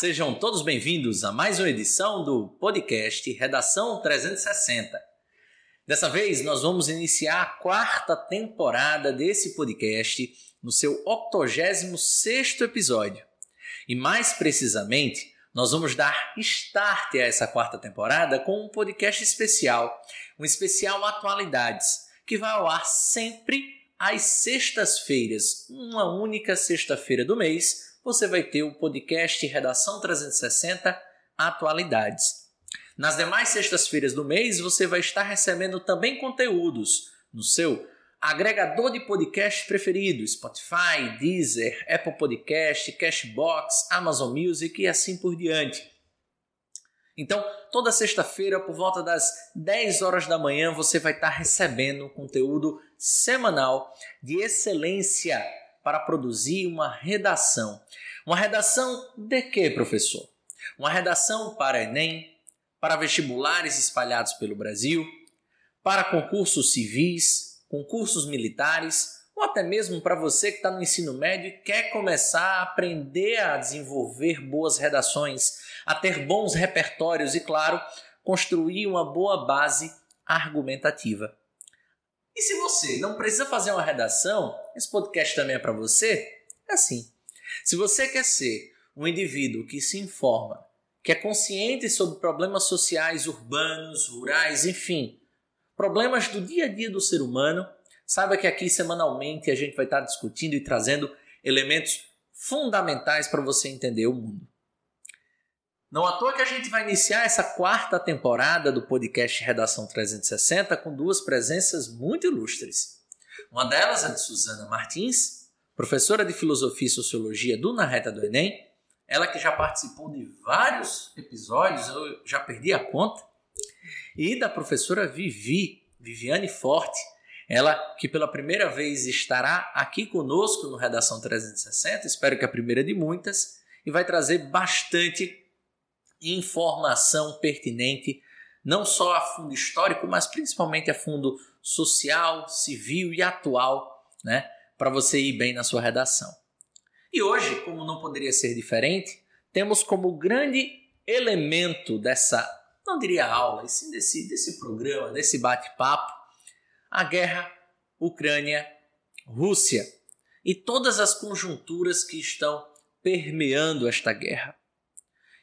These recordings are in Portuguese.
sejam todos bem-vindos a mais uma edição do podcast Redação 360. Dessa vez nós vamos iniciar a quarta temporada desse podcast no seu 86º episódio. E mais precisamente, nós vamos dar start a essa quarta temporada com um podcast especial, um especial Atualidades, que vai ao ar sempre às sextas-feiras, uma única sexta-feira do mês, você vai ter o podcast Redação 360 Atualidades. Nas demais sextas-feiras do mês, você vai estar recebendo também conteúdos no seu agregador de podcast preferido: Spotify, Deezer, Apple Podcast, Cashbox, Amazon Music e assim por diante. Então, toda sexta-feira, por volta das 10 horas da manhã, você vai estar recebendo conteúdo semanal de excelência para produzir uma redação. Uma redação de quê, professor? Uma redação para Enem, para vestibulares espalhados pelo Brasil, para concursos civis, concursos militares, ou até mesmo para você que está no ensino médio e quer começar a aprender a desenvolver boas redações, a ter bons repertórios e, claro, construir uma boa base argumentativa. E se você não precisa fazer uma redação, esse podcast também é para você? É assim. Se você quer ser um indivíduo que se informa, que é consciente sobre problemas sociais urbanos, rurais, enfim, problemas do dia a dia do ser humano, saiba que aqui semanalmente a gente vai estar discutindo e trazendo elementos fundamentais para você entender o mundo. Não à toa que a gente vai iniciar essa quarta temporada do podcast Redação 360 com duas presenças muito ilustres. Uma delas é de Suzana Martins, professora de Filosofia e Sociologia do Na Reta do Enem, ela que já participou de vários episódios, eu já perdi a conta, e da professora Vivi, Viviane Forte, ela que pela primeira vez estará aqui conosco no Redação 360, espero que a primeira de muitas, e vai trazer bastante informação pertinente, não só a fundo histórico, mas principalmente a fundo social, civil e atual, né, para você ir bem na sua redação. E hoje, como não poderia ser diferente, temos como grande elemento dessa, não diria aula, e sim desse, desse programa, desse bate-papo, a guerra Ucrânia-Rússia e todas as conjunturas que estão permeando esta guerra.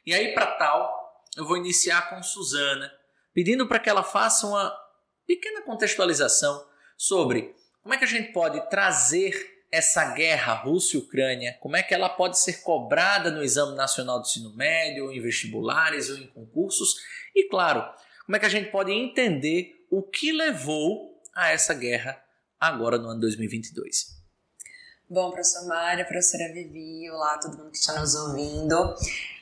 E aí, para tal, eu vou iniciar com Suzana, pedindo para que ela faça uma pequena contextualização sobre como é que a gente pode trazer essa guerra Rússia-Ucrânia, como é que ela pode ser cobrada no Exame Nacional do Ensino Médio, ou em vestibulares, ou em concursos, e claro, como é que a gente pode entender o que levou a essa guerra agora no ano 2022. Bom, professor Mário, professora Vivi, olá todo mundo que está nos ouvindo.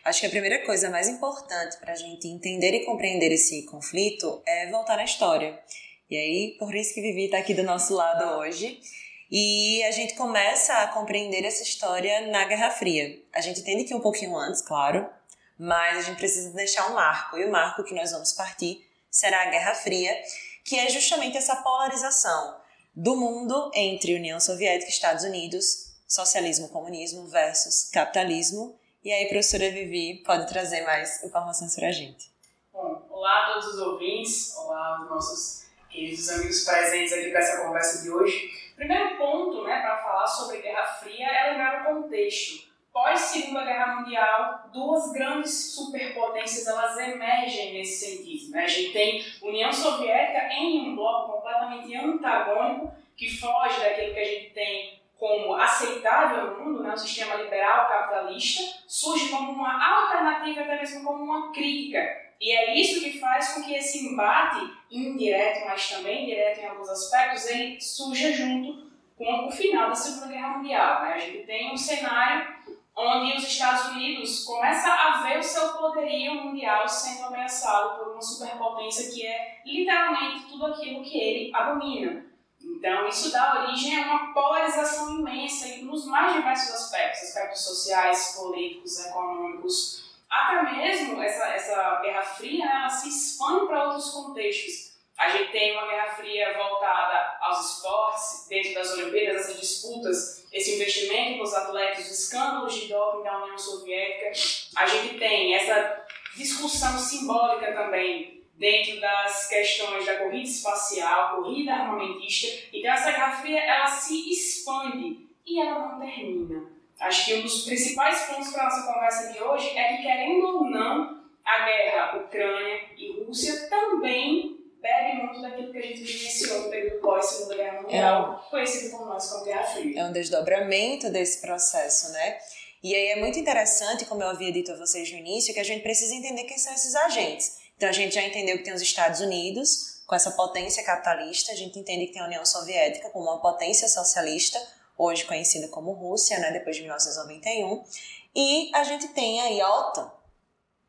Acho que a primeira coisa mais importante para a gente entender e compreender esse conflito é voltar à história. E aí, por isso que Vivi está aqui do nosso lado hoje. E a gente começa a compreender essa história na Guerra Fria. A gente entende que um pouquinho antes, claro, mas a gente precisa deixar um marco. E o marco que nós vamos partir será a Guerra Fria, que é justamente essa polarização do mundo entre União Soviética e Estados Unidos, socialismo, comunismo versus capitalismo. E aí, professora Vivi pode trazer mais informações para a gente. Bom, olá a todos os ouvintes, olá aos nossos queridos amigos presentes aqui para essa conversa de hoje. Primeiro ponto, né, para falar sobre Guerra Fria é lembrar o contexto. Pós Segunda Guerra Mundial, duas grandes superpotências elas emergem nesse sentido. Né? A gente tem União Soviética em um bloco completamente antagônico que foge daquilo que a gente tem como aceitável no mundo, né? o sistema liberal capitalista, surge como uma alternativa, até mesmo como uma crítica. E é isso que faz com que esse embate indireto, mas também direto em alguns aspectos, ele surja junto com o final da Segunda Guerra Mundial. Né? A gente tem um cenário onde os Estados Unidos começam a ver o seu poderio mundial sendo ameaçado por uma superpotência que é literalmente tudo aquilo que ele abomina. Então, isso dá origem a uma polarização imensa nos mais diversos aspectos, aspectos sociais, políticos, econômicos, até mesmo essa, essa Guerra Fria, ela se expande para outros contextos. A gente tem uma Guerra Fria voltada aos esportes, dentro das Olimpíadas, essas disputas, esse investimento nos atletas, os escândalos de doping da União Soviética. A gente tem essa discussão simbólica também dentro das questões da corrida espacial, corrida armamentista. Então essa Guerra Fria ela se expande e ela não termina. Acho que um dos principais pontos para nossa conversa de hoje é que, querendo ou não, a guerra Ucrânia e Rússia também bebe muito daquilo que a gente vivenciou no período pós-Segunda Guerra Mundial, é conhecido por nós como Guerra Fria. É um desdobramento desse processo, né? E aí é muito interessante, como eu havia dito a vocês no início, que a gente precisa entender quem são esses agentes. Então a gente já entendeu que tem os Estados Unidos, com essa potência capitalista, a gente entende que tem a União Soviética como uma potência socialista, hoje conhecida como Rússia, né, depois de 1991, e a gente tem aí a OTAN.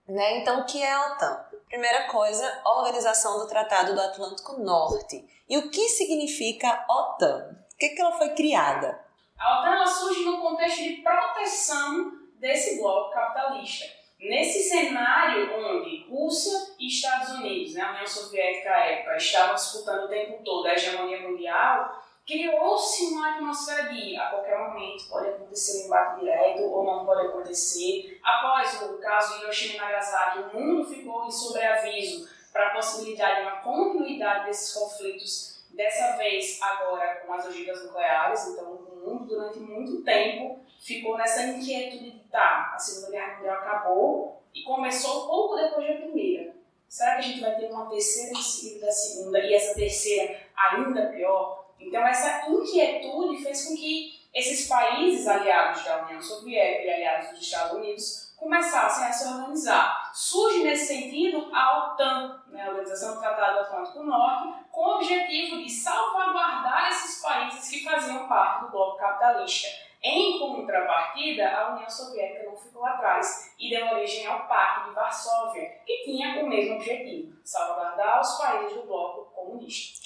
Né? Então, o que é a OTAN? Primeira coisa, Organização do Tratado do Atlântico Norte. E o que significa OTAN? Por que, que ela foi criada? A OTAN surge no contexto de proteção desse bloco capitalista. Nesse cenário onde Rússia e Estados Unidos, né, a União Soviética à época, estavam disputando o tempo todo a hegemonia mundial, criou-se uma atmosfera de a qualquer momento pode acontecer um embate direto ou não pode acontecer. Após o caso de Hiroshima e Nagasaki, o mundo ficou em sobreaviso para a possibilidade de uma continuidade desses conflitos, dessa vez agora com as ogivas nucleares. Então, o mundo, durante muito tempo, ficou nessa inquietude de tá, a Segunda Guerra Mundial acabou e começou pouco depois da Primeira. Será que a gente vai ter uma terceira em seguida da Segunda e essa terceira ainda pior? Então, essa inquietude fez com que esses países aliados da União Soviética e aliados dos Estados Unidos começassem a se organizar. Surge nesse sentido a OTAN, né, a Organização do Tratado do Atlântico Norte, com o objetivo de salvaguardar esses países que faziam parte do bloco capitalista. Em contrapartida, a União Soviética não ficou atrás e deu origem ao Pacto de Varsóvia, que tinha o mesmo objetivo: salvaguardar os países do bloco comunista.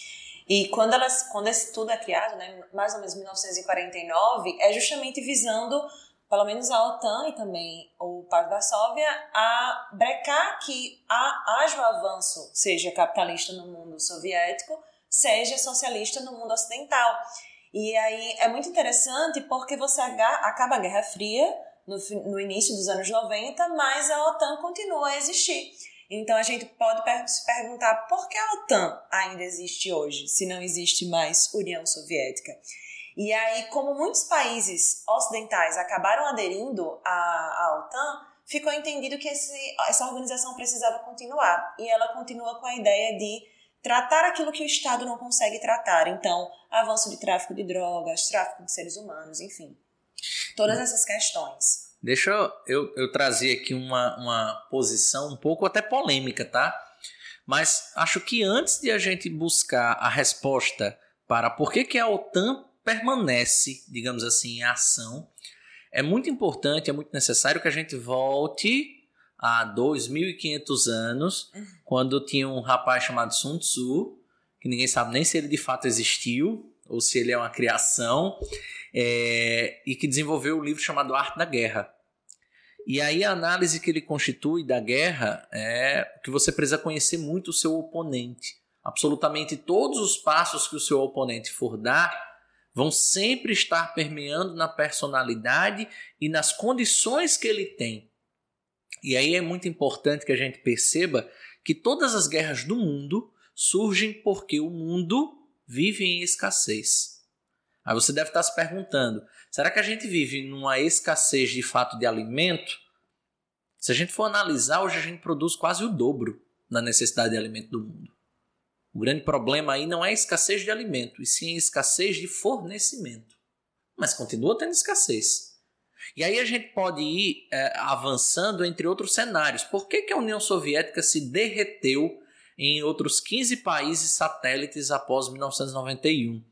E quando, elas, quando esse tudo é criado, né, mais ou menos 1949, é justamente visando, pelo menos a OTAN e também o Pacto de Varsóvia, a brecar que haja o avanço, seja capitalista no mundo soviético, seja socialista no mundo ocidental. E aí é muito interessante porque você acaba a Guerra Fria no, no início dos anos 90, mas a OTAN continua a existir. Então a gente pode se perguntar por que a OTAN ainda existe hoje, se não existe mais União Soviética. E aí, como muitos países ocidentais acabaram aderindo à, à OTAN, ficou entendido que esse, essa organização precisava continuar. E ela continua com a ideia de tratar aquilo que o Estado não consegue tratar. Então, avanço de tráfico de drogas, tráfico de seres humanos, enfim. Todas essas questões. Deixa eu, eu trazer aqui uma, uma posição um pouco até polêmica, tá? Mas acho que antes de a gente buscar a resposta para por que, que a OTAN permanece, digamos assim, em ação, é muito importante, é muito necessário que a gente volte a 2.500 anos, quando tinha um rapaz chamado Sun Tzu, que ninguém sabe nem se ele de fato existiu ou se ele é uma criação, é, e que desenvolveu o um livro chamado Arte da Guerra. E aí a análise que ele constitui da guerra é que você precisa conhecer muito o seu oponente. Absolutamente todos os passos que o seu oponente for dar vão sempre estar permeando na personalidade e nas condições que ele tem. E aí é muito importante que a gente perceba que todas as guerras do mundo surgem porque o mundo vive em escassez. Aí você deve estar se perguntando: será que a gente vive numa escassez de fato de alimento? Se a gente for analisar, hoje a gente produz quase o dobro da necessidade de alimento do mundo. O grande problema aí não é a escassez de alimento, e sim a escassez de fornecimento. Mas continua tendo escassez. E aí a gente pode ir é, avançando entre outros cenários. Por que, que a União Soviética se derreteu em outros 15 países satélites após 1991?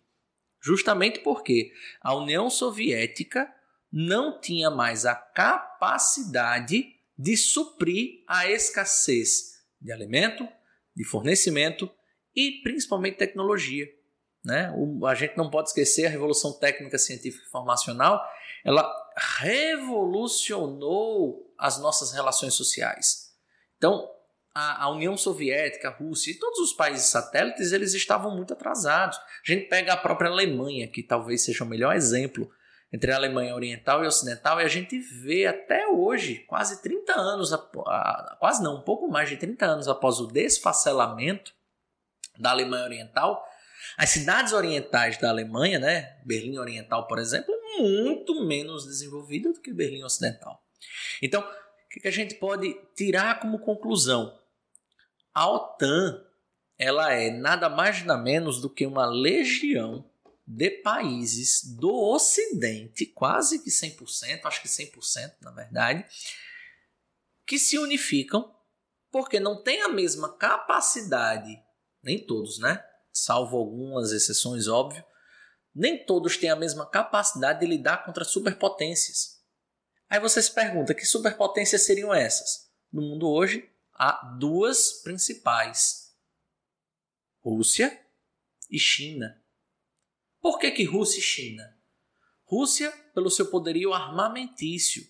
Justamente porque a União Soviética não tinha mais a capacidade de suprir a escassez de alimento, de fornecimento e principalmente tecnologia. Né? O, a gente não pode esquecer a revolução técnica científica e informacional, ela revolucionou as nossas relações sociais. Então, a, a, União Soviética, a Rússia e todos os países satélites, eles estavam muito atrasados. A gente pega a própria Alemanha, que talvez seja o melhor exemplo entre a Alemanha Oriental e Ocidental, e a gente vê até hoje, quase 30 anos, quase não, um pouco mais de 30 anos após o desfacelamento da Alemanha Oriental, as cidades orientais da Alemanha, né, Berlim Oriental, por exemplo, muito menos desenvolvida do que Berlim Ocidental. Então, o que a gente pode tirar como conclusão? A OTAN ela é nada mais nada menos do que uma legião de países do Ocidente, quase que 100%, acho que 100% na verdade, que se unificam porque não tem a mesma capacidade, nem todos, né? Salvo algumas exceções, óbvio, nem todos têm a mesma capacidade de lidar contra superpotências. Aí você se pergunta: que superpotências seriam essas? No mundo hoje, há duas principais: Rússia e China. Por que, que Rússia e China? Rússia, pelo seu poderio armamentício.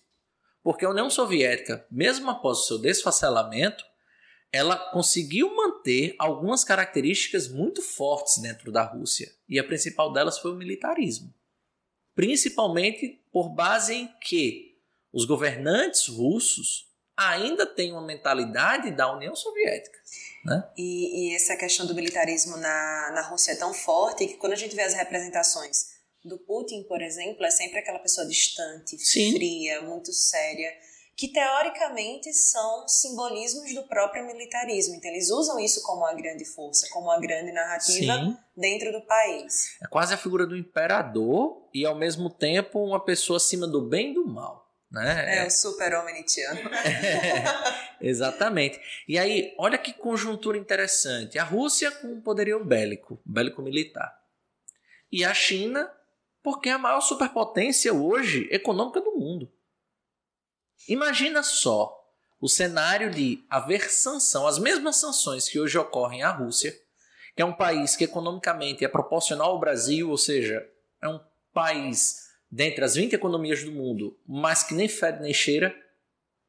Porque a União Soviética, mesmo após o seu desfacelamento, ela conseguiu manter algumas características muito fortes dentro da Rússia. E a principal delas foi o militarismo. Principalmente por base em que os governantes russos ainda têm uma mentalidade da União Soviética. Né? E, e essa questão do militarismo na, na Rússia é tão forte que quando a gente vê as representações do Putin, por exemplo, é sempre aquela pessoa distante, Sim. fria, muito séria, que teoricamente são simbolismos do próprio militarismo. Então eles usam isso como uma grande força, como uma grande narrativa Sim. dentro do país. É quase a figura do imperador e ao mesmo tempo uma pessoa acima do bem e do mal. Né? É, o super-homem Nietzscheano. É, exatamente. E aí, olha que conjuntura interessante. A Rússia com um poderio bélico, bélico militar. E a China, porque é a maior superpotência hoje econômica do mundo. Imagina só o cenário de haver sanção, as mesmas sanções que hoje ocorrem à Rússia, que é um país que economicamente é proporcional ao Brasil, ou seja, é um país dentre as 20 economias do mundo, mas que nem fede nem cheira,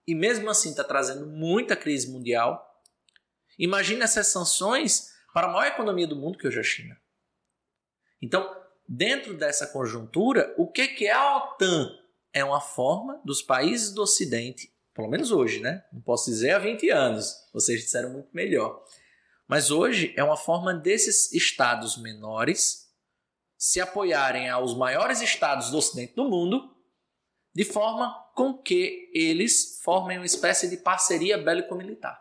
e mesmo assim está trazendo muita crise mundial. Imagina essas sanções para a maior economia do mundo, que hoje é a China. Então, dentro dessa conjuntura, o que, que é a OTAN? É uma forma dos países do Ocidente, pelo menos hoje, né? Não posso dizer há 20 anos, vocês disseram muito melhor. Mas hoje é uma forma desses estados menores se apoiarem aos maiores estados do ocidente do mundo, de forma com que eles formem uma espécie de parceria bélico-militar.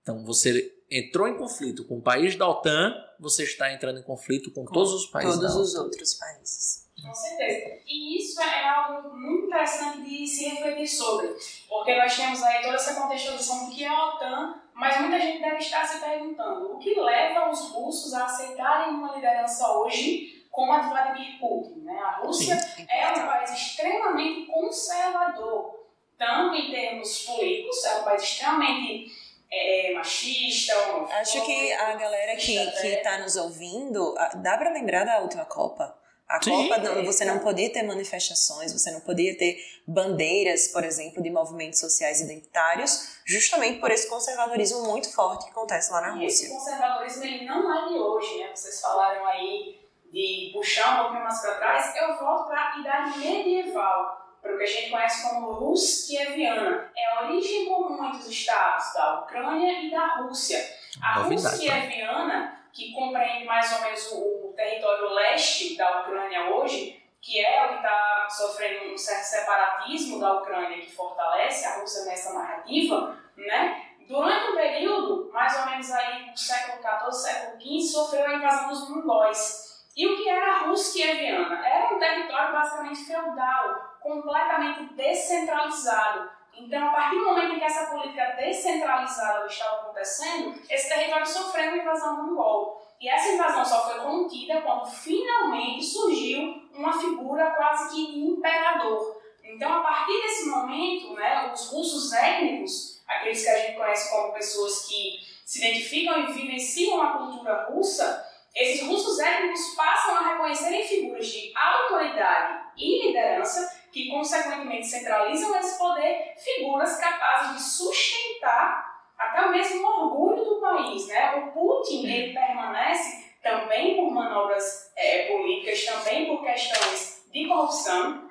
Então, você entrou em conflito com o país da OTAN, você está entrando em conflito com, com todos os países todos os outros países. Com certeza. E isso é algo muito interessante de se refletir sobre, porque nós temos aí toda essa contextualização do que é a OTAN, mas muita gente deve estar se perguntando o que leva os russos a aceitarem uma liderança hoje como a de Vladimir Putin. Né? A Rússia é um país extremamente conservador, tanto em termos políticos, é um país extremamente é, machista. Acho que a galera que está nos ouvindo, dá para lembrar da última Copa. A Sim, Copa, não, você não podia ter manifestações, você não podia ter bandeiras, por exemplo, de movimentos sociais identitários, justamente por esse conservadorismo muito forte que acontece lá na e Rússia. Esse conservadorismo ele não é de hoje, né? Vocês falaram aí de puxar um pouquinho mais para trás, eu volto para a idade medieval, para o que a gente conhece como Rus Kieviana. É a origem comum entre os estados da Ucrânia e da Rússia. A Rus Kieviana que compreende mais ou menos o, território leste da Ucrânia hoje, que é o que está sofrendo um certo separatismo da Ucrânia que fortalece a Rússia nessa narrativa, né? Durante um período, mais ou menos aí no século XIV, século XV, sofreu a invasão dos mongóis. E o que era a Rússia Kieviana? Era um território basicamente feudal, completamente descentralizado, então, a partir do momento em que essa política descentralizada estava acontecendo, esse território sofreu uma invasão mongol. E essa invasão só foi contida quando finalmente surgiu uma figura quase que imperador. Então, a partir desse momento, né, os russos étnicos, aqueles que a gente conhece como pessoas que se identificam e vivenciam a cultura russa, esses russos étnicos passam a reconhecerem figuras de autoridade e liderança que consequentemente centralizam esse poder, figuras capazes de sustentar até o mesmo orgulho do país. Né? O Putin ele permanece também por manobras é, políticas, também por questões de corrupção.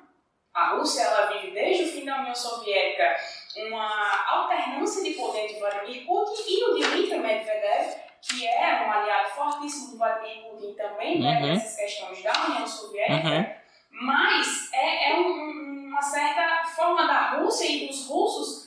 A Rússia ela vive desde o fim da União Soviética uma alternância de poder de Vladimir Putin e o Dmitry Medvedev, que é um aliado fortíssimo do Vladimir Putin também, né, uhum. nessas questões da União Soviética, uhum. mas é, é um, uma certa forma da Rússia e dos russos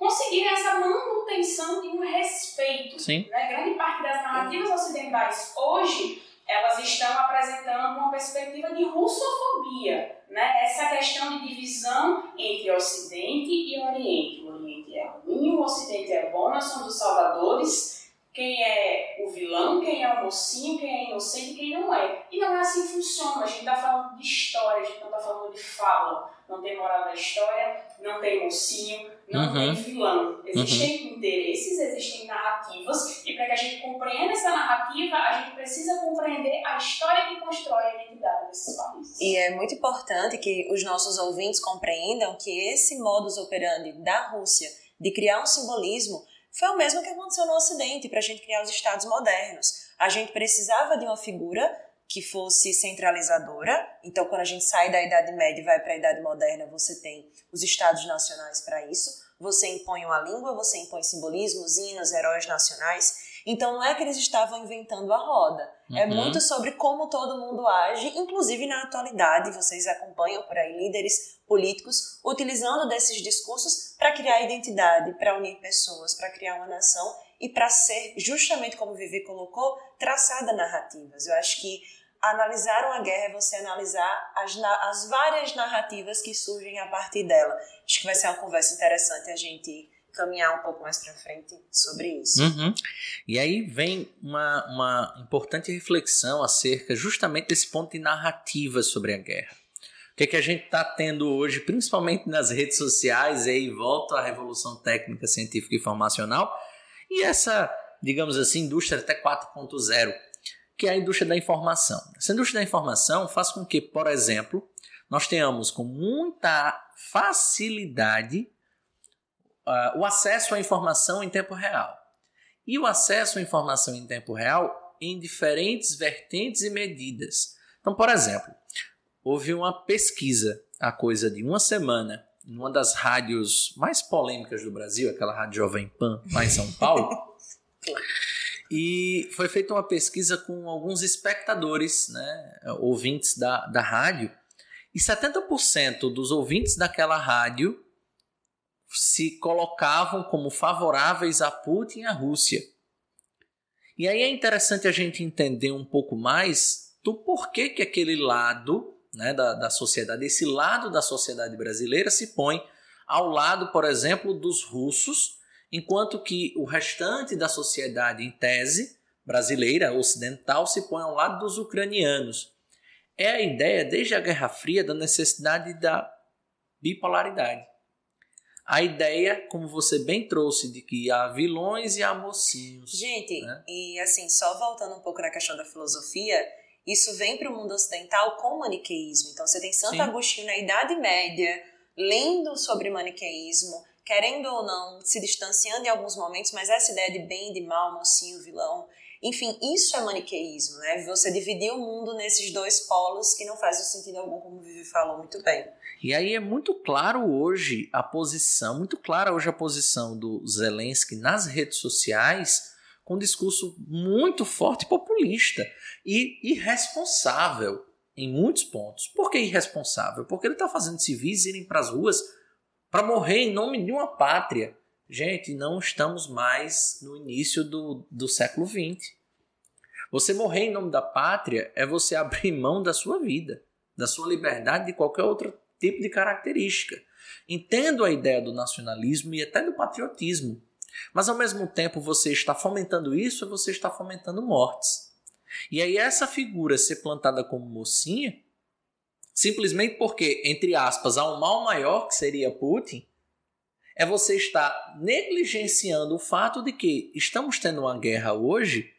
conseguirem essa manutenção de um respeito. Sim. Né? Grande parte das narrativas ocidentais hoje elas estão apresentando uma perspectiva de russofobia, né? essa questão de divisão entre Ocidente e Oriente. O Oriente é ruim, o Ocidente é bom, nós somos os salvadores, quem é o vilão, quem é o mocinho, quem é inocente e quem não é. E não é assim que funciona. A gente está falando de história, a gente não está falando de fala. Não tem moral da história, não tem mocinho, não uhum. tem vilão. Existem uhum. interesses, existem narrativas, e para que a gente compreenda essa narrativa, a gente precisa compreender a história que constrói a identidade desses países. E é muito importante que os nossos ouvintes compreendam que esse modus operandi da Rússia de criar um simbolismo foi o mesmo que aconteceu no Ocidente para a gente criar os estados modernos. A gente precisava de uma figura que fosse centralizadora. Então, quando a gente sai da Idade Média e vai para a Idade Moderna, você tem os estados nacionais para isso. Você impõe uma língua, você impõe simbolismos, hinos, heróis nacionais. Então, não é que eles estavam inventando a roda. É uhum. É muito sobre como todo mundo age, inclusive na atualidade. Vocês acompanham por aí líderes políticos utilizando desses discursos para criar identidade, para unir pessoas, para criar uma nação e para ser, justamente como Vivi colocou, traçada narrativas. Eu acho que analisar uma guerra é você analisar as, as várias narrativas que surgem a partir dela. Acho que vai ser uma conversa interessante a gente caminhar um pouco mais para frente sobre isso. Uhum. E aí vem uma, uma importante reflexão acerca justamente desse ponto de narrativa sobre a guerra que, é que a gente está tendo hoje, principalmente nas redes sociais, e aí volta à revolução técnica, científica e informacional, e essa, digamos assim, indústria até 4.0, que é a indústria da informação. Essa indústria da informação faz com que, por exemplo, nós tenhamos com muita facilidade uh, o acesso à informação em tempo real. E o acesso à informação em tempo real em diferentes vertentes e medidas. Então, por exemplo, houve uma pesquisa há coisa de uma semana em uma das rádios mais polêmicas do Brasil, aquela rádio Jovem Pan, lá em São Paulo. e foi feita uma pesquisa com alguns espectadores, né, ouvintes da, da rádio, e 70% dos ouvintes daquela rádio se colocavam como favoráveis a Putin e à Rússia. E aí é interessante a gente entender um pouco mais do porquê que aquele lado né, da, da sociedade, esse lado da sociedade brasileira se põe ao lado, por exemplo, dos russos, enquanto que o restante da sociedade, em tese, brasileira, ocidental, se põe ao lado dos ucranianos. É a ideia, desde a Guerra Fria, da necessidade da bipolaridade. A ideia, como você bem trouxe, de que há vilões e há mocinhos. Gente, né? e assim, só voltando um pouco na questão da filosofia, isso vem para o mundo ocidental com o maniqueísmo. Então você tem Santo Sim. Agostinho na Idade Média lendo sobre maniqueísmo, querendo ou não, se distanciando em alguns momentos, mas essa ideia de bem e de mal, mocinho, vilão, enfim, isso é maniqueísmo, né? Você dividir o mundo nesses dois polos que não faz sentido algum, como o Vivi falou muito bem. E aí é muito claro hoje a posição, muito clara hoje a posição do Zelensky nas redes sociais, com um discurso muito forte populista e irresponsável em muitos pontos. Por que irresponsável? Porque ele está fazendo civis irem para as ruas para morrer em nome de uma pátria. Gente, não estamos mais no início do, do século XX. Você morrer em nome da pátria é você abrir mão da sua vida, da sua liberdade, de qualquer outro tipo de característica. Entendo a ideia do nacionalismo e até do patriotismo, mas ao mesmo tempo você está fomentando isso, você está fomentando mortes. E aí essa figura ser plantada como mocinha, simplesmente porque, entre aspas, há um mal maior que seria Putin, é você estar negligenciando o fato de que estamos tendo uma guerra hoje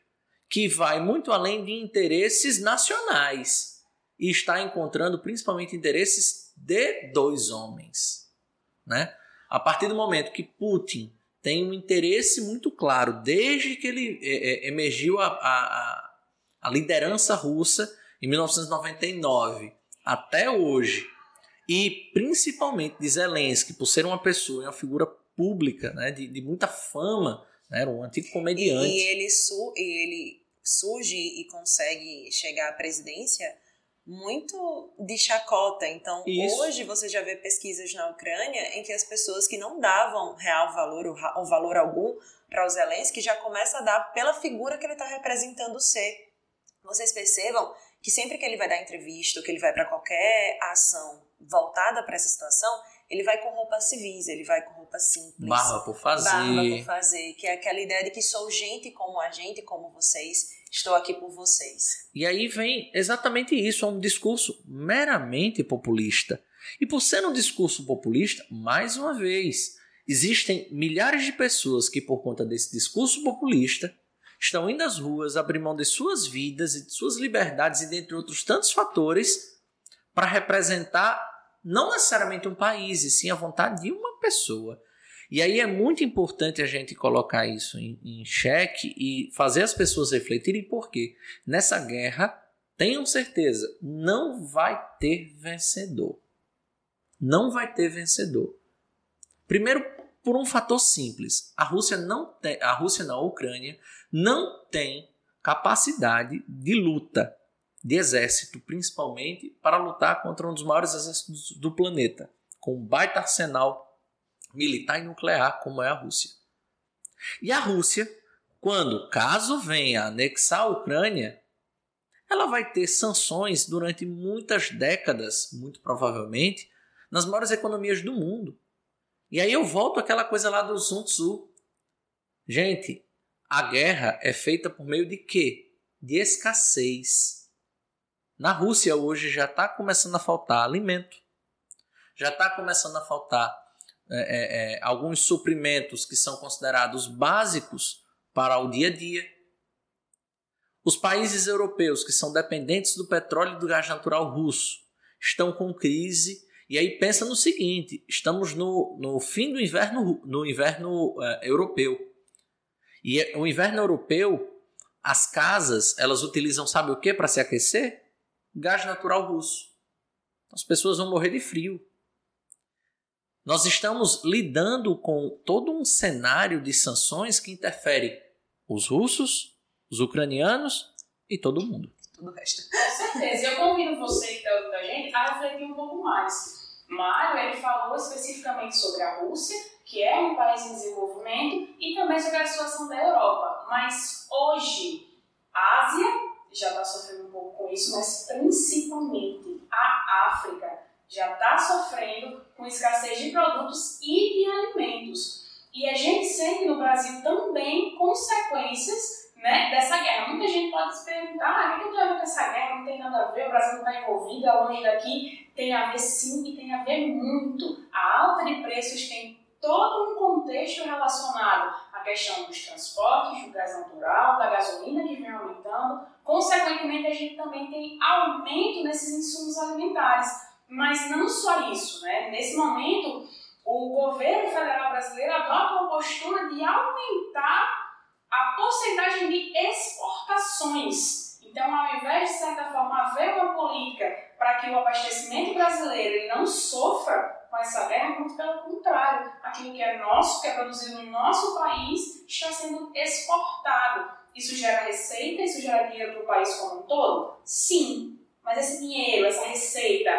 que vai muito além de interesses nacionais e está encontrando principalmente interesses de dois homens, né? A partir do momento que Putin tem um interesse muito claro, desde que ele é, é, emergiu a, a, a liderança russa em 1999 até hoje, e principalmente de Zelensky, por ser uma pessoa, uma figura pública, né, de, de muita fama, né, era um antigo comediante. E, e ele, su e ele surge e consegue chegar à presidência muito de chacota. Então, Isso. hoje você já vê pesquisas na Ucrânia em que as pessoas que não davam real valor ou valor algum para o Zelensky já começam a dar pela figura que ele está representando ser. Vocês percebam que sempre que ele vai dar entrevista ou que ele vai para qualquer ação voltada para essa situação, ele vai com roupas civis, ele vai com roupa simples. Barba por fazer. Barba por fazer, que é aquela ideia de que sou gente como a gente, como vocês, estou aqui por vocês. E aí vem exatamente isso, é um discurso meramente populista. E por ser um discurso populista, mais uma vez, existem milhares de pessoas que, por conta desse discurso populista, estão indo às ruas, abrir mão de suas vidas e de suas liberdades e dentre outros tantos fatores para representar não necessariamente um país, e sim a vontade de uma pessoa. E aí é muito importante a gente colocar isso em, em xeque e fazer as pessoas refletirem porque nessa guerra, tenham certeza, não vai ter vencedor. Não vai ter vencedor. Primeiro, por um fator simples. A Rússia não tem, a Rússia na Ucrânia não tem capacidade de luta de exército, principalmente para lutar contra um dos maiores exércitos do planeta, com um baita arsenal militar e nuclear como é a Rússia. E a Rússia, quando, caso venha anexar a Ucrânia, ela vai ter sanções durante muitas décadas, muito provavelmente, nas maiores economias do mundo. E aí eu volto àquela coisa lá do Sun Tzu. Gente, a guerra é feita por meio de quê? De escassez. Na Rússia hoje já está começando a faltar alimento, já está começando a faltar é, é, é, alguns suprimentos que são considerados básicos para o dia a dia. Os países europeus que são dependentes do petróleo e do gás natural russo estão com crise. E aí pensa no seguinte: estamos no, no fim do inverno, no inverno é, europeu. E o inverno europeu, as casas elas utilizam sabe o que para se aquecer? Gás natural russo. As pessoas vão morrer de frio. Nós estamos lidando com todo um cenário de sanções que interfere os russos, os ucranianos e todo mundo. Todo o resto. Com certeza. Eu convido você que está ouvindo a gente a refletir um pouco mais. Mário, ele falou especificamente sobre a Rússia, que é um país em desenvolvimento, e também sobre a situação da Europa. Mas hoje, Ásia já está sofrendo um pouco com isso, mas principalmente a África já está sofrendo com escassez de produtos e de alimentos. E a gente sente no Brasil também consequências né, dessa guerra. Muita gente pode se perguntar: ah, o que tem a ver com essa guerra? Não tem nada a ver, o Brasil não está envolvido, é longe daqui. Tem a ver sim e tem a ver muito. A alta de preços tem todo um contexto relacionado à questão dos transportes, do gás natural, da gasolina que vem aumentando. Consequentemente, a gente também tem aumento nesses insumos alimentares. Mas não só isso, né? Nesse momento, o governo federal brasileiro adota uma postura de aumentar a porcentagem de exportações. Então, ao invés de, certa forma, haver uma política para que o abastecimento brasileiro não sofra essa guerra, muito pelo contrário. Aquilo que é nosso, que é produzido no nosso país, está sendo exportado. Isso gera receita, isso gera dinheiro para o país como um todo? Sim. Mas esse dinheiro, essa receita,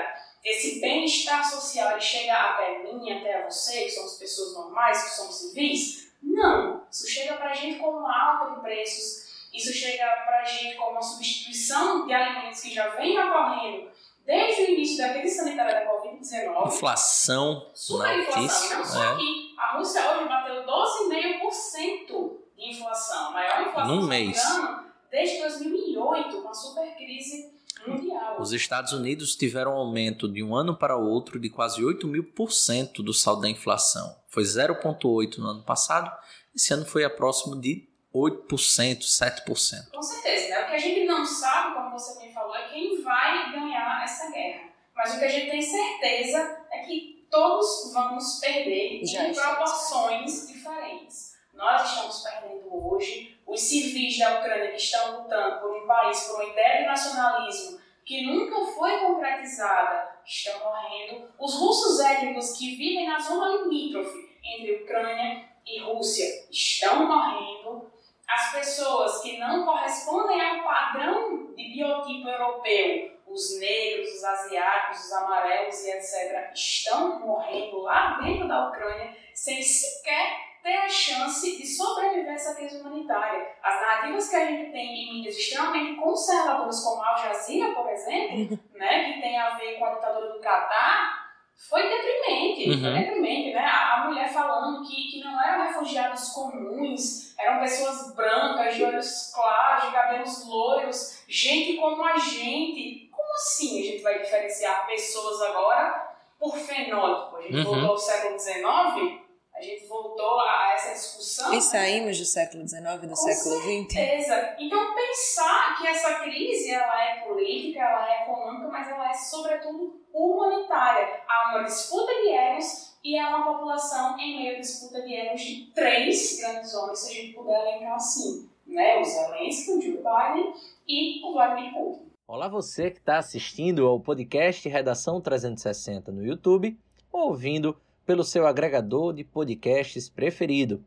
esse bem-estar social, ele chega até mim, até você, que somos pessoas normais, que somos civis? Não. Isso chega para a gente como alta de preços, isso chega para a gente como uma substituição de alimentos que já vem ocorrendo desde o início da crise sanitária da Covid-19. Inflação. Super inflação. Não só é. aqui. A Rússia hoje bateu 12,5% de inflação. Maior inflação Num mês. Ano, desde 2008, com a super crise mundial. Os Estados Unidos tiveram um aumento de um ano para o outro de quase 8 mil por cento do saldo da inflação. Foi 0,8% no ano passado. Esse ano foi a próximo de 8%, 7%. Com certeza. Né? O que a gente não sabe, como você me falou, é quem vai ganhar essa guerra. Mas o que a gente tem certeza é que todos vamos perder Já em proporções diferentes. nós estamos perdendo hoje. Os civis da Ucrânia que estão lutando por um país, por uma ideia de nacionalismo que nunca foi concretizada, estão morrendo. Os russos étnicos que vivem na zona limítrofe entre Ucrânia e Rússia estão morrendo. As pessoas que não correspondem ao padrão de biotipo europeu, os negros, os asiáticos, os amarelos e etc., estão morrendo lá dentro da Ucrânia sem sequer ter a chance de sobreviver a essa crise humanitária. As narrativas que a gente tem em mídias extremamente conservadoras, como a Al Jazeera, por exemplo, né, que tem a ver com a ditadura do Catar, foi deprimente, uhum. foi deprimente, né? A, mulher falando que, que não eram refugiados comuns, eram pessoas brancas, de olhos claros, de cabelos loiros, gente como a gente. Como assim a gente vai diferenciar pessoas agora por fenótipo? A gente uhum. voltou ao século XIX a gente voltou a essa discussão. E saímos do século XIX e do Com século XX. Certeza. Então, pensar que essa crise ela é política, ela é econômica, mas ela é, sobretudo, humanitária. Há uma disputa de egos e há uma população em meio à disputa de egos de três grandes homens, se a gente puder elencar assim. Né? O Zelensky, o Joe Biden e o Vladimir Putin. Olá você que está assistindo ao podcast Redação 360 no YouTube, ouvindo pelo seu agregador de podcasts preferido.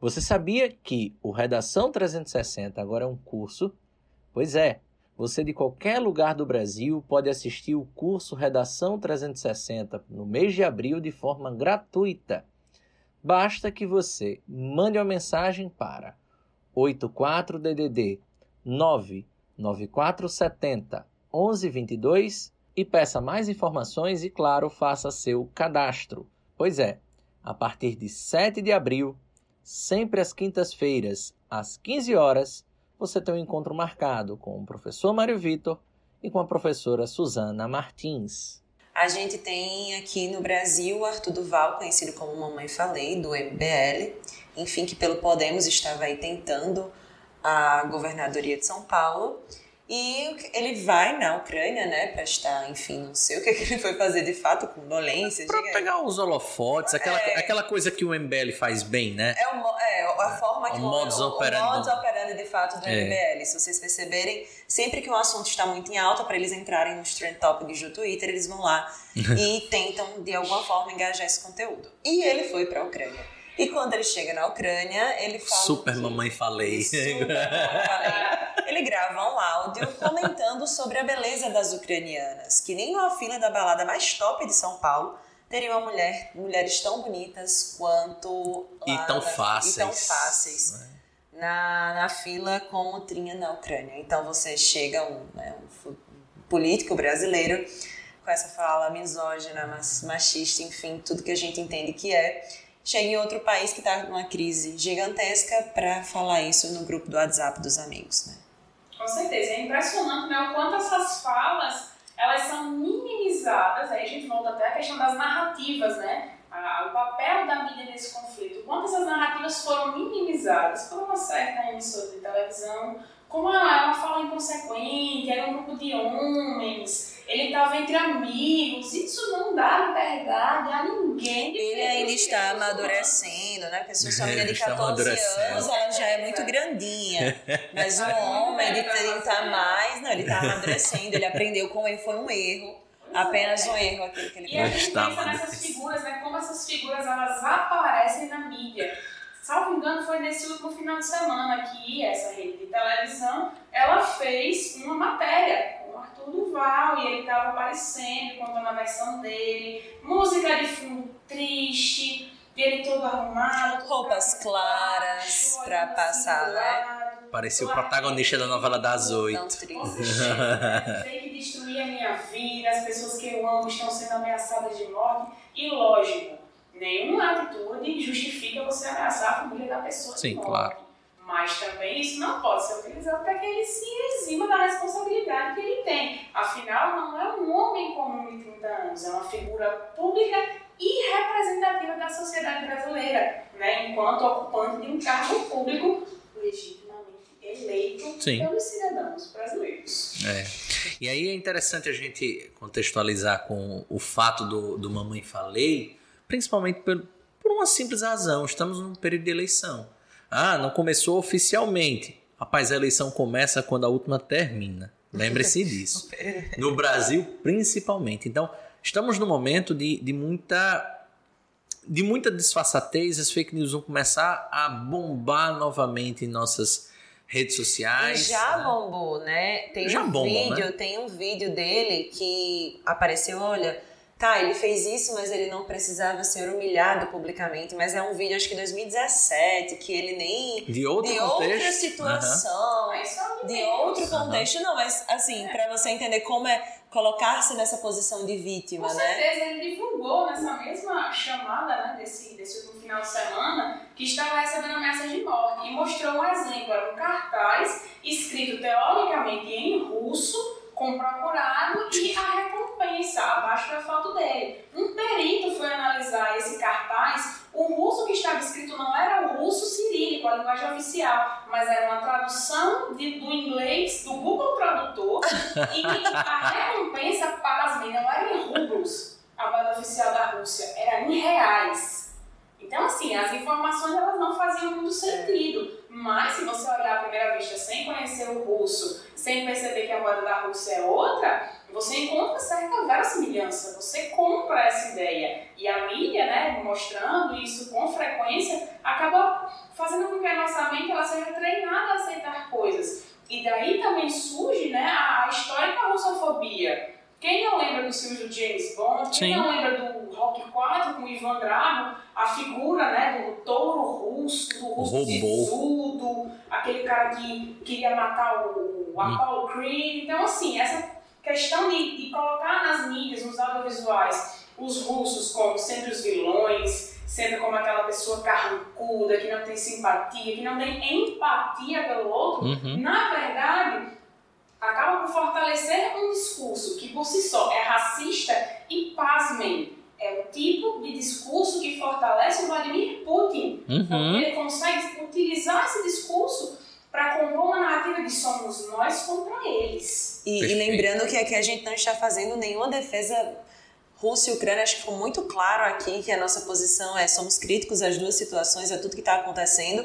Você sabia que o Redação 360 agora é um curso? Pois é, você de qualquer lugar do Brasil pode assistir o curso Redação 360 no mês de abril de forma gratuita. Basta que você mande uma mensagem para 84DDD 99470 1122 e peça mais informações e, claro, faça seu cadastro. Pois é, a partir de 7 de abril, sempre às quintas-feiras, às 15 horas, você tem um encontro marcado com o professor Mário Vitor e com a professora Suzana Martins. A gente tem aqui no Brasil o Arthur Duval, conhecido como Mamãe Falei, do MBL, enfim, que pelo Podemos estava aí tentando a governadoria de São Paulo. E ele vai na Ucrânia, né, para estar, enfim, não sei o que, ele foi fazer de fato, com dolências. Para pegar os holofotes, aquela, é, aquela coisa que o MBL faz bem, né? É, o, é a forma que o, modus operandi, o modus operandi de fato do é. MBL. Se vocês perceberem, sempre que um assunto está muito em alta, para eles entrarem nos trend topics do Twitter, eles vão lá e tentam, de alguma forma, engajar esse conteúdo. E ele foi para a Ucrânia. E quando ele chega na Ucrânia, ele fala. Super que... mamãe falei. Super mamãe falei. Ele grava um áudio comentando sobre a beleza das ucranianas, que nem numa fila da balada mais top de São Paulo teria uma mulher, mulheres tão bonitas quanto. E tão fáceis. E tão fáceis. É. Na, na fila como tinha na Ucrânia. Então você chega, um, né, um político brasileiro, com essa fala misógina, machista, enfim, tudo que a gente entende que é chega em outro país que está numa crise gigantesca para falar isso no grupo do WhatsApp dos amigos, né? Com certeza, é impressionante né, o quanto essas falas elas são minimizadas, aí a gente volta até a questão das narrativas, né? o papel da mídia nesse conflito, quanto essas narrativas foram minimizadas. Por uma certa emissora de televisão, como ela, ela fala inconsequente, era um grupo de homens, ele estava entre amigos, isso não dá liberdade a ninguém. Ele ainda está amadurecendo, né? Porque se uma menina de 14 anos, ela já é muito grandinha. Mas um homem de 30 a mais, não, ele está amadurecendo, ele aprendeu com ele, foi um erro. Apenas um erro aquele que ele E a gente pensa nessas figuras, né? Como essas figuras elas aparecem na mídia. Salvo engano, foi nesse último final de semana que essa rede de televisão ela fez uma matéria Arthur Duval, e ele estava aparecendo, contando a versão dele, música de fundo triste, ele todo arrumado, roupas claras para passar, né? Parecia o protagonista da novela das oito. Tem que destruir a minha vida, as pessoas que eu amo estão sendo ameaçadas de morte. E lógico, nenhuma atitude justifica você ameaçar a família da pessoa Sim, de morte. claro. Mas também isso não pode ser utilizado para que ele se exima da responsabilidade que ele tem. Afinal, não é um homem comum de 30 anos, é uma figura pública e representativa da sociedade brasileira, né? enquanto ocupante de um cargo público legitimamente eleito Sim. pelos cidadãos brasileiros. É. E aí é interessante a gente contextualizar com o fato do, do Mamãe Falei, principalmente por, por uma simples razão: estamos num período de eleição. Ah, não começou oficialmente. Rapaz, a eleição começa quando a última termina. Lembre-se disso. No Brasil, principalmente. Então, estamos no momento de, de muita de muita disfarçatez, as fake news vão começar a bombar novamente em nossas redes sociais. E já né? bombou, né? Tem já um bombam, vídeo, né? tem um vídeo dele que apareceu, olha, tá, ele fez isso, mas ele não precisava ser humilhado publicamente, mas é um vídeo acho que 2017, que ele nem de, outro de outra situação, uhum. de outro contexto, uhum. não, mas assim, é. para você entender como é colocar-se nessa posição de vítima, Com né? Com certeza, ele divulgou nessa mesma chamada, né, desse, desse último final de semana, que estava recebendo ameaças de morte e mostrou um exemplo, era um cartaz escrito teoricamente em russo, com procurado e a recompensa abaixo da foto dele. Um perito foi analisar esse cartaz. O russo que estava escrito não era o russo cirílico, a linguagem oficial, mas era uma tradução de, do inglês do Google Tradutor e a recompensa, pasmem, não era em rublos, a moeda oficial da Rússia, era em reais. Então, assim, as informações elas não faziam muito sentido. Mas se você olhar à primeira vista sem conhecer o russo, sem perceber que a moeda da Rússia é outra, você encontra certa verossimilhança. Você compra essa ideia. E a mídia, né, mostrando isso com frequência, acaba fazendo com que a nossa mente ela seja treinada a aceitar coisas. E daí também surge né, a histórica russofobia quem não lembra dos filmes do James Bond? Quem Sim. não lembra do Rock 4 com o Ivan Drago? A figura né, do touro russo, do russo sisudo, aquele cara que queria matar o, o hum. Apollo Creed. Então, assim, essa questão de, de colocar nas mídias, nos audiovisuais, os russos como sempre os vilões, sempre como aquela pessoa carrancuda, que não tem simpatia, que não tem empatia pelo outro, uhum. na verdade acaba por fortalecer um discurso que por si só é racista e, pasmem, é o tipo de discurso que fortalece o Vladimir Putin. Uhum. Porque ele consegue utilizar esse discurso para compor uma narrativa de somos nós contra eles. E, e, lembrando que aqui a gente não está fazendo nenhuma defesa Rússia e Ucrânia, acho que ficou muito claro aqui que a nossa posição é somos críticos às duas situações, a tudo que está acontecendo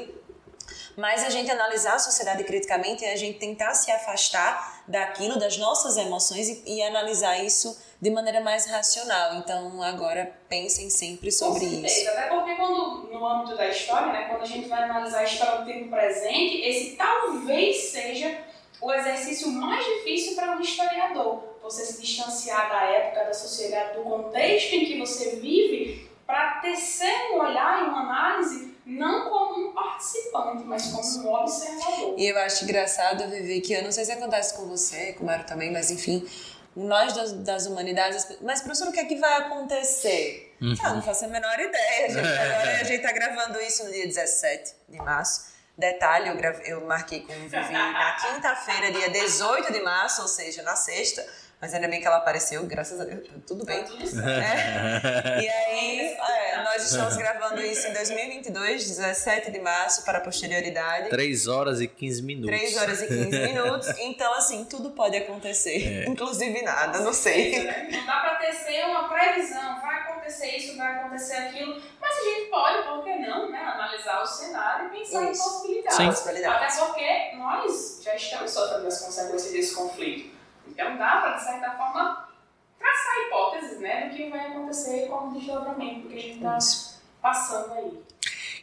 mas a gente analisar a sociedade criticamente é a gente tentar se afastar daquilo, das nossas emoções e, e analisar isso de maneira mais racional. Então, agora pensem sempre sobre Com isso. Até porque quando, no âmbito da história, né, quando a gente vai analisar a história do tempo presente, esse talvez seja o exercício mais difícil para um historiador. Você se distanciar da época, da sociedade, do contexto em que você vive, para tecer um olhar e uma análise não como um participante, mas como um observador. E eu acho engraçado, Vivi, que eu não sei se acontece com você, com o Mário também, mas enfim, nós das, das humanidades, mas professor, o que é que vai acontecer? Uhum. Ah, não faço a menor ideia, gente. Agora a gente está gravando isso no dia 17 de março. Detalhe, eu, grave, eu marquei com o Vivi na quinta-feira, dia 18 de março, ou seja, na sexta mas ainda bem que ela apareceu, graças a Deus, tudo bem. Tá tudo certo. É. E aí, é, nós estamos gravando isso em 2022, 17 de março, para a posterioridade. 3 horas e 15 minutos. 3 horas e 15 minutos. Então, assim, tudo pode acontecer. É. Inclusive nada, não sei. Não dá para tecer uma previsão, vai acontecer isso, vai acontecer aquilo. Mas a gente pode, por que não, né? Analisar o cenário e pensar isso. em possibilidades. Sim. Até porque nós já estamos sofrendo as consequências desse conflito. Então dá para, de certa forma, traçar hipóteses né, do que vai acontecer com o desdobramento que a gente está passando aí.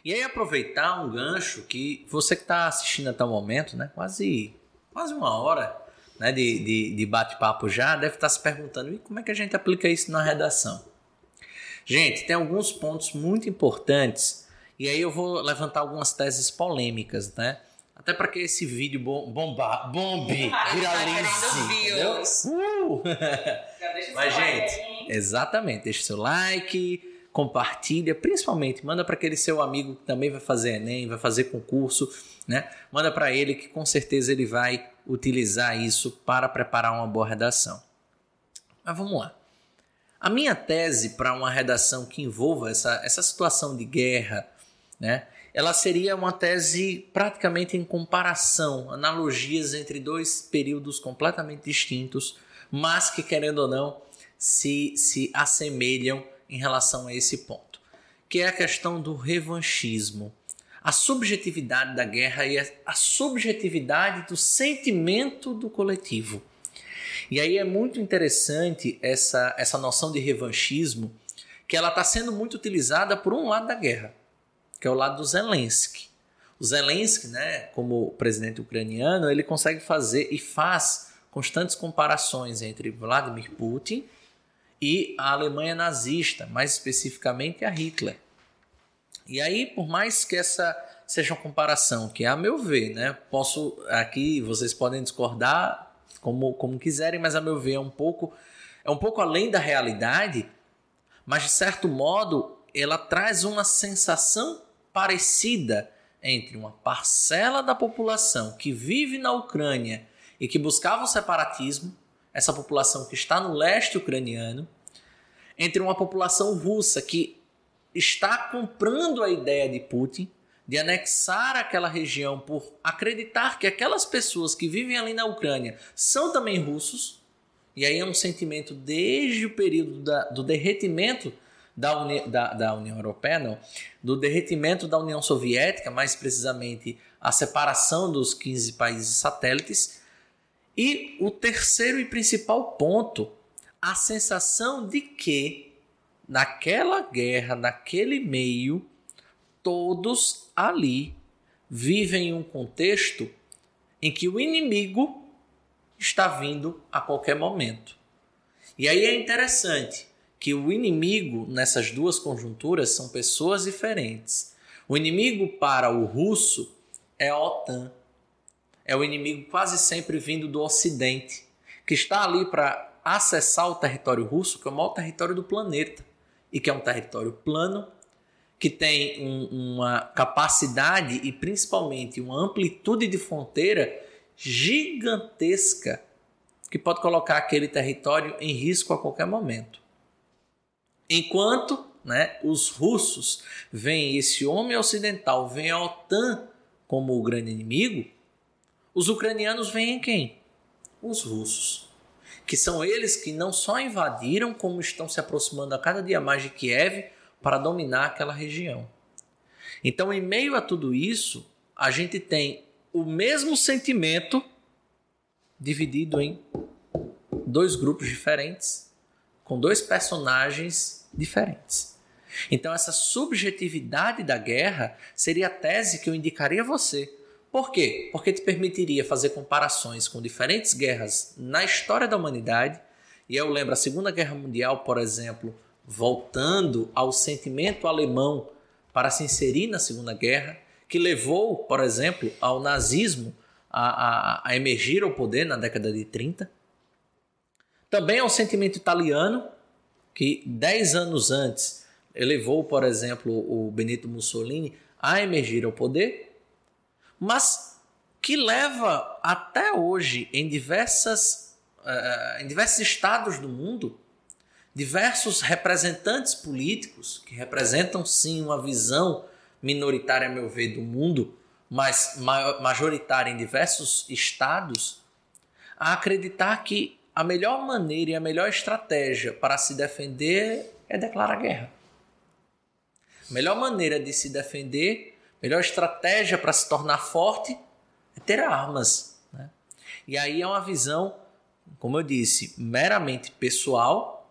E aí aproveitar um gancho que você que está assistindo até o momento, né, quase, quase uma hora né, de, de, de bate-papo já, deve estar tá se perguntando e como é que a gente aplica isso na redação. Gente, tem alguns pontos muito importantes e aí eu vou levantar algumas teses polêmicas, né? Até para que esse vídeo bom, bomba, bombe, viralize. Uh! Mas, gente, exatamente. Deixa o seu like, compartilha, principalmente manda para aquele seu amigo que também vai fazer Enem, vai fazer concurso, né? Manda para ele que com certeza ele vai utilizar isso para preparar uma boa redação. Mas vamos lá. A minha tese para uma redação que envolva essa, essa situação de guerra, né? Ela seria uma tese praticamente em comparação, analogias entre dois períodos completamente distintos, mas que, querendo ou não, se, se assemelham em relação a esse ponto, que é a questão do revanchismo. a subjetividade da guerra e a subjetividade do sentimento do coletivo. E aí é muito interessante essa, essa noção de revanchismo, que ela está sendo muito utilizada por um lado da guerra, que é o lado do Zelensky. O Zelensky, né, como presidente ucraniano, ele consegue fazer e faz constantes comparações entre Vladimir Putin e a Alemanha nazista, mais especificamente a Hitler. E aí, por mais que essa seja uma comparação que, a meu ver, né, posso aqui vocês podem discordar como, como quiserem, mas a meu ver é um pouco é um pouco além da realidade, mas de certo modo ela traz uma sensação parecida entre uma parcela da população que vive na Ucrânia e que buscava o separatismo, essa população que está no leste ucraniano, entre uma população russa que está comprando a ideia de Putin de anexar aquela região por acreditar que aquelas pessoas que vivem ali na Ucrânia são também russos. E aí é um sentimento desde o período da, do derretimento da, Uni, da, da União Europeia, não, do derretimento da União Soviética, mais precisamente a separação dos 15 países satélites. E o terceiro e principal ponto, a sensação de que naquela guerra, naquele meio, todos ali vivem em um contexto em que o inimigo está vindo a qualquer momento. E aí é interessante que o inimigo nessas duas conjunturas são pessoas diferentes. O inimigo para o russo é a OTAN. É o inimigo quase sempre vindo do Ocidente, que está ali para acessar o território russo, que é o maior território do planeta e que é um território plano, que tem um, uma capacidade e principalmente uma amplitude de fronteira gigantesca que pode colocar aquele território em risco a qualquer momento. Enquanto né, os russos veem esse homem ocidental, veem a OTAN como o grande inimigo, os ucranianos veem quem? Os russos que são eles que não só invadiram, como estão se aproximando a cada dia mais de Kiev para dominar aquela região. Então, em meio a tudo isso, a gente tem o mesmo sentimento dividido em dois grupos diferentes, com dois personagens diferentes. Então, essa subjetividade da guerra seria a tese que eu indicaria a você por quê? Porque te permitiria fazer comparações com diferentes guerras na história da humanidade. E eu lembro a Segunda Guerra Mundial, por exemplo, voltando ao sentimento alemão para se inserir na Segunda Guerra, que levou, por exemplo, ao nazismo a, a, a emergir ao poder na década de 30. Também ao sentimento italiano, que dez anos antes levou, por exemplo, o Benito Mussolini a emergir ao poder mas que leva até hoje em diversas uh, em diversos estados do mundo diversos representantes políticos que representam sim uma visão minoritária, a meu ver, do mundo, mas majoritária em diversos estados, a acreditar que a melhor maneira e a melhor estratégia para se defender é declarar guerra. A melhor maneira de se defender melhor estratégia para se tornar forte é ter armas. Né? E aí é uma visão, como eu disse, meramente pessoal,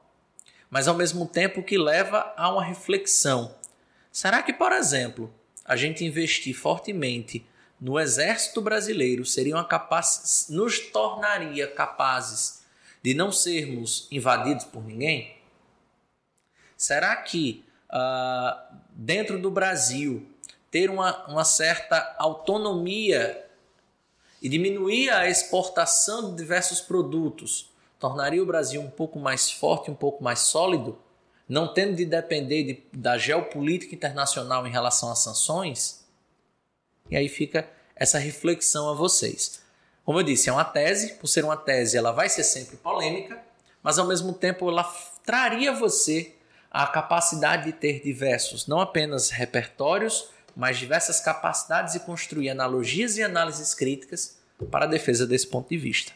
mas ao mesmo tempo que leva a uma reflexão. Será que, por exemplo, a gente investir fortemente no exército brasileiro seria capaz, nos tornaria capazes de não sermos invadidos por ninguém? Será que uh, dentro do Brasil ter uma, uma certa autonomia e diminuir a exportação de diversos produtos tornaria o Brasil um pouco mais forte, um pouco mais sólido, não tendo de depender de, da geopolítica internacional em relação às sanções? E aí fica essa reflexão a vocês. Como eu disse, é uma tese, por ser uma tese, ela vai ser sempre polêmica, mas ao mesmo tempo ela traria você a capacidade de ter diversos, não apenas repertórios, mas diversas capacidades de construir analogias e análises críticas para a defesa desse ponto de vista.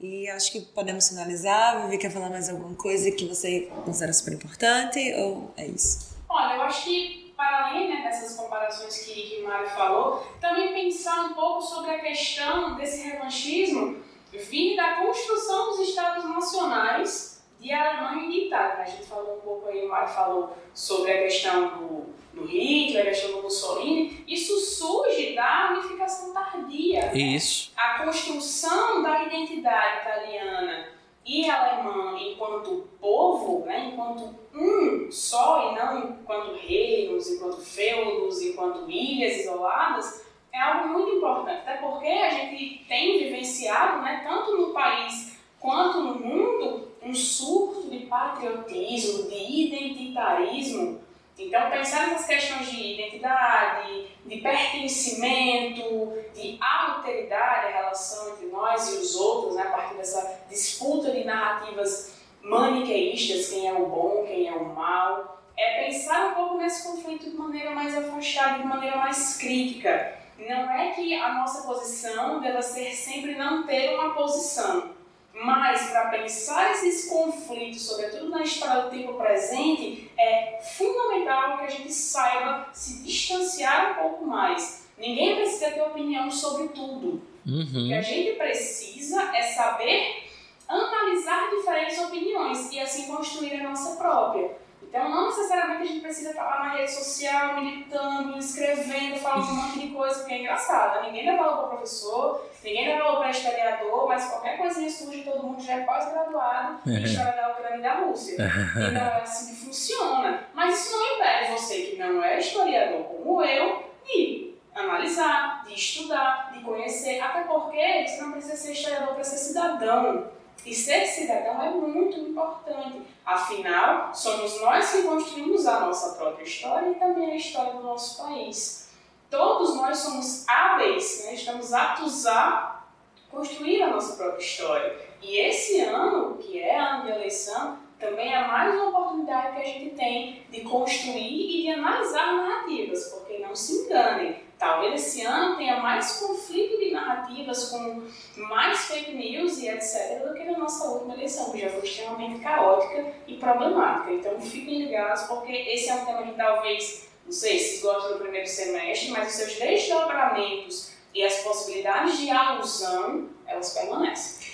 E acho que podemos finalizar. Vivi quer falar mais alguma coisa que você considera super importante ou é isso? Olha, eu acho que, para além né, dessas comparações que, que Mário falou, também pensar um pouco sobre a questão desse revanchismo vir da construção dos Estados nacionais de Alemanha e de Itália. A gente falou um pouco aí, o Mário falou sobre a questão do, do Hitler, a questão do Mussolini. Isso surge da unificação tardia. Isso. Né? A construção da identidade italiana e alemã enquanto povo, né, enquanto um só e não enquanto reinos, enquanto feudos, enquanto ilhas isoladas, é algo muito importante. Até porque a gente tem vivenciado, né, tanto no país quanto no mundo, um surto de patriotismo, de identitarismo então, pensar nessas questões de identidade, de pertencimento, de alteridade, a relação entre nós e os outros, né, a partir dessa disputa de narrativas maniqueístas, quem é o bom, quem é o mal, é pensar um pouco nesse conflito de maneira mais afastada, de maneira mais crítica. Não é que a nossa posição deva ser sempre não ter uma posição, mas para pensar esses conflitos, sobretudo na história do tempo presente, é fundamental que a gente saiba se distanciar um pouco mais. Ninguém precisa ter opinião sobre tudo. Uhum. O que a gente precisa é saber analisar diferentes opiniões e assim construir a nossa própria. Então, não necessariamente a gente precisa estar lá na rede social, militando, escrevendo, falando um monte de coisa, porque é engraçado. Ninguém dá valor para professor, ninguém dá valor para historiador, mas qualquer coisinha surge, todo mundo já é pós-graduado em História da Ucrânia e da Rússia. Então, é assim que funciona. Mas isso não impede você, que não é historiador como eu, de analisar, de estudar, de conhecer, até porque você não precisa ser historiador para ser cidadão. E ser cidadão é muito importante. Afinal, somos nós que construímos a nossa própria história e também a história do nosso país. Todos nós somos hábeis, né? estamos aptos a construir a nossa própria história. E esse ano, que é ano de eleição, também é mais uma oportunidade que a gente tem de construir e de analisar narrativas, porque não se enganem, talvez esse ano tenha mais conflito de narrativas com mais fake news e etc. do que na nossa última eleição, que já foi extremamente caótica e problemática. Então fiquem ligados, porque esse é um tema que talvez, não sei se gostam do primeiro semestre, mas os seus desdobramentos e as possibilidades de alusão, elas permanecem.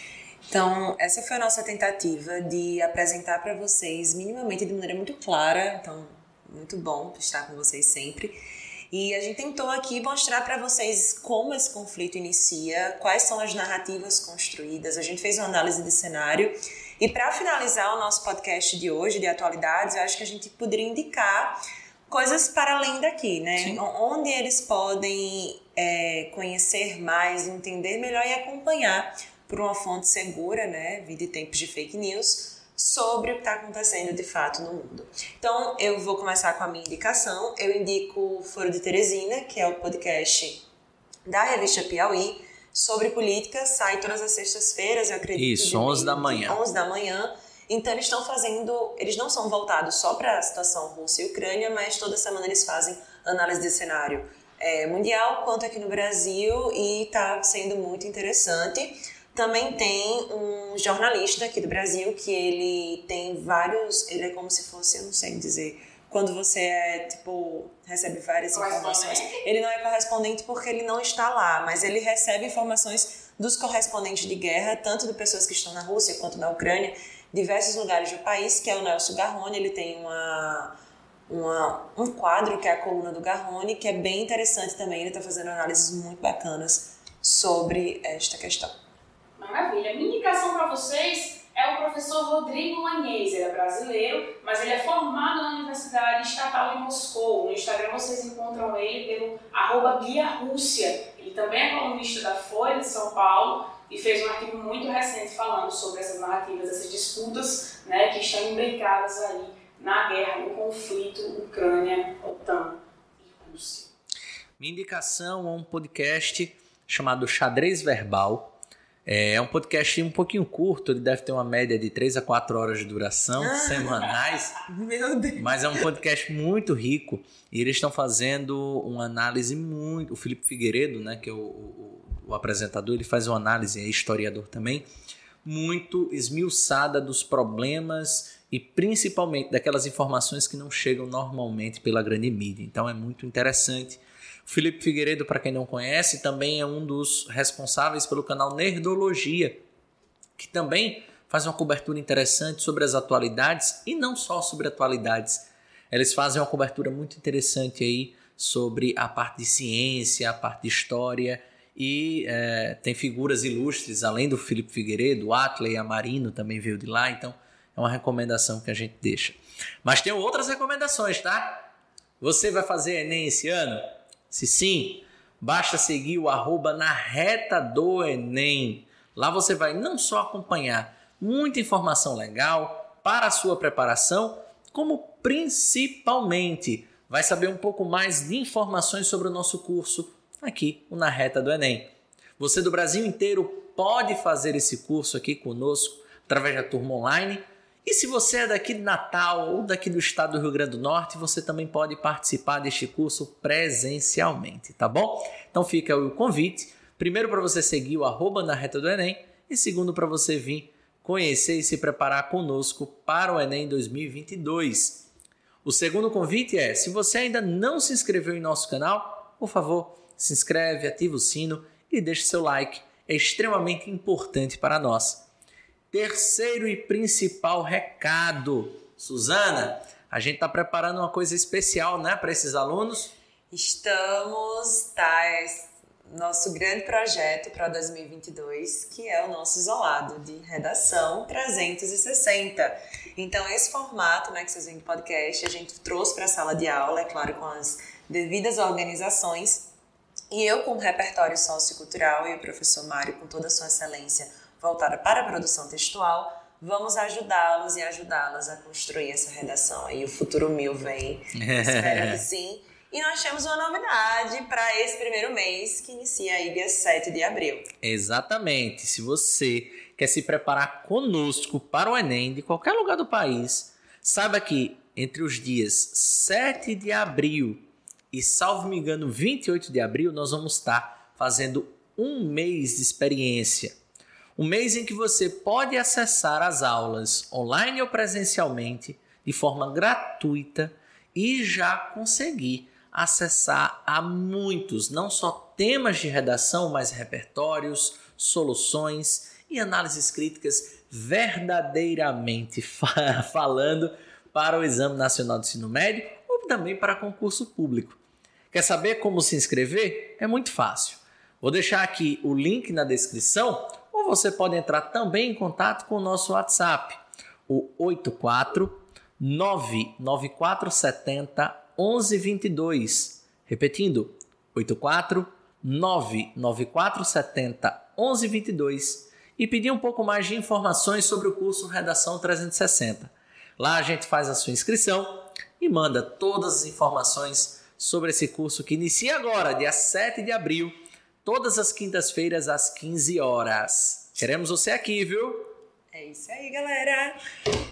Então, essa foi a nossa tentativa de apresentar para vocês, minimamente de maneira muito clara. Então, muito bom estar com vocês sempre. E a gente tentou aqui mostrar para vocês como esse conflito inicia, quais são as narrativas construídas. A gente fez uma análise de cenário. E para finalizar o nosso podcast de hoje, de atualidades, eu acho que a gente poderia indicar coisas para além daqui, né? Sim. Onde eles podem é, conhecer mais, entender melhor e acompanhar por uma fonte segura, né, vida tempos de fake news, sobre o que está acontecendo de fato no mundo. Então, eu vou começar com a minha indicação. Eu indico o Foro de Teresina, que é o podcast da revista Piauí, sobre política, sai todas as sextas-feiras, eu acredito. Isso, 11 da manhã. 11 da manhã. Então, eles estão fazendo, eles não são voltados só para a situação Rússia e Ucrânia, mas toda semana eles fazem análise de cenário é, mundial, quanto aqui no Brasil, e está sendo muito interessante. Também tem um jornalista aqui do Brasil que ele tem vários. Ele é como se fosse, eu não sei dizer. Quando você é, tipo, recebe várias informações. Ele não é correspondente porque ele não está lá, mas ele recebe informações dos correspondentes de guerra, tanto de pessoas que estão na Rússia quanto na Ucrânia, diversos lugares do país, que é o Nelson Garrone. Ele tem uma, uma, um quadro que é a coluna do Garrone, que é bem interessante também. Ele está fazendo análises muito bacanas sobre esta questão. Maravilha. Minha indicação para vocês é o professor Rodrigo Lanhês. Ele é brasileiro, mas ele é formado na Universidade Estatal de Moscou. No Instagram vocês encontram ele pelo arroba. Ele também é colunista da Folha de São Paulo e fez um artigo muito recente falando sobre essas narrativas, essas disputas né, que estão imbricadas aí na guerra, no conflito Ucrânia-OTAN e Rússia. Minha indicação é um podcast chamado Xadrez Verbal, é, é um podcast um pouquinho curto, ele deve ter uma média de 3 a 4 horas de duração ah, semanais. Meu Deus! Mas é um podcast muito rico e eles estão fazendo uma análise muito. O Felipe Figueiredo, né, que é o, o, o apresentador, ele faz uma análise, é historiador também, muito esmiuçada dos problemas e principalmente daquelas informações que não chegam normalmente pela grande mídia. Então é muito interessante. Felipe Figueiredo, para quem não conhece, também é um dos responsáveis pelo canal Nerdologia, que também faz uma cobertura interessante sobre as atualidades e não só sobre atualidades. Eles fazem uma cobertura muito interessante aí sobre a parte de ciência, a parte de história e é, tem figuras ilustres, além do Felipe Figueiredo, Atley Amarino também veio de lá, então é uma recomendação que a gente deixa. Mas tem outras recomendações, tá? Você vai fazer Enem esse ano? Se sim, basta seguir o arroba na reta do Enem. Lá você vai não só acompanhar muita informação legal para a sua preparação, como principalmente vai saber um pouco mais de informações sobre o nosso curso aqui, o Na Reta do Enem. Você do Brasil inteiro pode fazer esse curso aqui conosco através da turma online. E se você é daqui de Natal ou daqui do estado do Rio Grande do Norte, você também pode participar deste curso presencialmente, tá bom? Então fica o convite, primeiro para você seguir o arroba na reta do Enem e segundo para você vir conhecer e se preparar conosco para o Enem 2022. O segundo convite é, se você ainda não se inscreveu em nosso canal, por favor, se inscreve, ativa o sino e deixe seu like. É extremamente importante para nós. Terceiro e principal recado. Suzana, a gente está preparando uma coisa especial né, para esses alunos? Estamos, tá? É nosso grande projeto para 2022, que é o nosso isolado de redação 360. Então, esse formato né, que vocês veem de podcast, a gente trouxe para a sala de aula, é claro, com as devidas organizações, e eu, com o repertório sociocultural, e o professor Mário, com toda a sua excelência voltada para a produção textual, vamos ajudá-los e ajudá-las a construir essa redação. Aí o futuro mil vem, espero que sim. E nós temos uma novidade para esse primeiro mês, que inicia aí dia 7 de abril. Exatamente. Se você quer se preparar conosco para o Enem de qualquer lugar do país, saiba que entre os dias 7 de abril e, salvo me engano, 28 de abril, nós vamos estar fazendo um mês de experiência. Um mês em que você pode acessar as aulas online ou presencialmente de forma gratuita e já conseguir acessar a muitos, não só temas de redação, mas repertórios, soluções e análises críticas verdadeiramente falando para o Exame Nacional do Ensino Médio ou também para concurso público. Quer saber como se inscrever? É muito fácil. Vou deixar aqui o link na descrição você pode entrar também em contato com o nosso WhatsApp, o 84 99470 1122. Repetindo, 84 99470 1122 e pedir um pouco mais de informações sobre o curso Redação 360. Lá a gente faz a sua inscrição e manda todas as informações sobre esse curso que inicia agora, dia 7 de abril, todas as quintas-feiras às 15 horas. Queremos você aqui, viu? É isso aí, galera.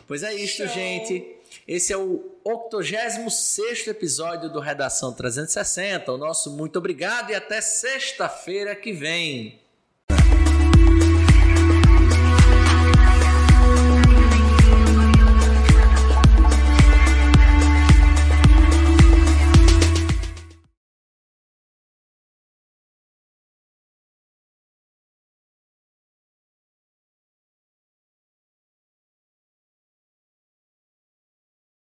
Pois é isso, Show. gente. Esse é o 86 episódio do Redação 360. O nosso muito obrigado e até sexta-feira que vem.